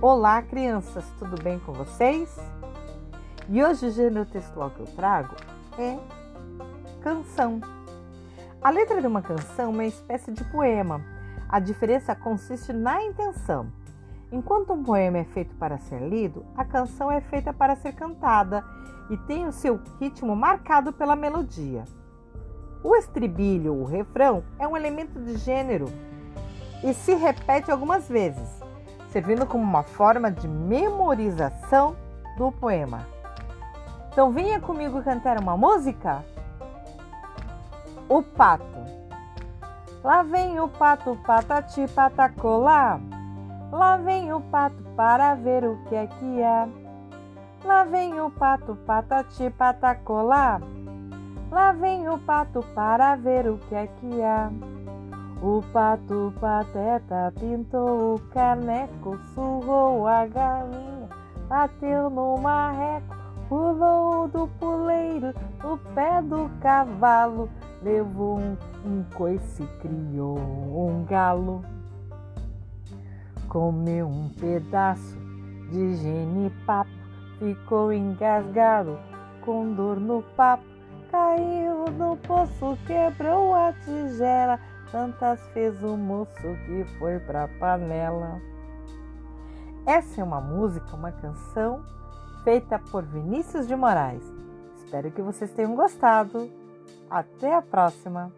Olá, crianças, tudo bem com vocês? E hoje o gênero textual que eu trago é canção. A letra de uma canção é uma espécie de poema. A diferença consiste na intenção. Enquanto um poema é feito para ser lido, a canção é feita para ser cantada e tem o seu ritmo marcado pela melodia. O estribilho, o refrão, é um elemento de gênero e se repete algumas vezes, servindo como uma forma de memorização do poema. Então venha comigo cantar uma música? O pato. Lá vem o pato, patati patacolá. Lá vem o pato para ver o que é que há. Lá vem o pato, patati patacolá. Lá vem o pato para ver o que é que há. O pato pateta pintou o caneco, surrou a galinha, bateu no marreco, pulou do puleiro, no pé do cavalo, levou um, um coice, criou um galo. Comeu um pedaço de genipapo, ficou engasgado, com dor no papo, caiu no poço, quebrou a tigela, tantas fez o moço que foi pra panela. Essa é uma música, uma canção feita por Vinícius de Moraes. Espero que vocês tenham gostado. Até a próxima!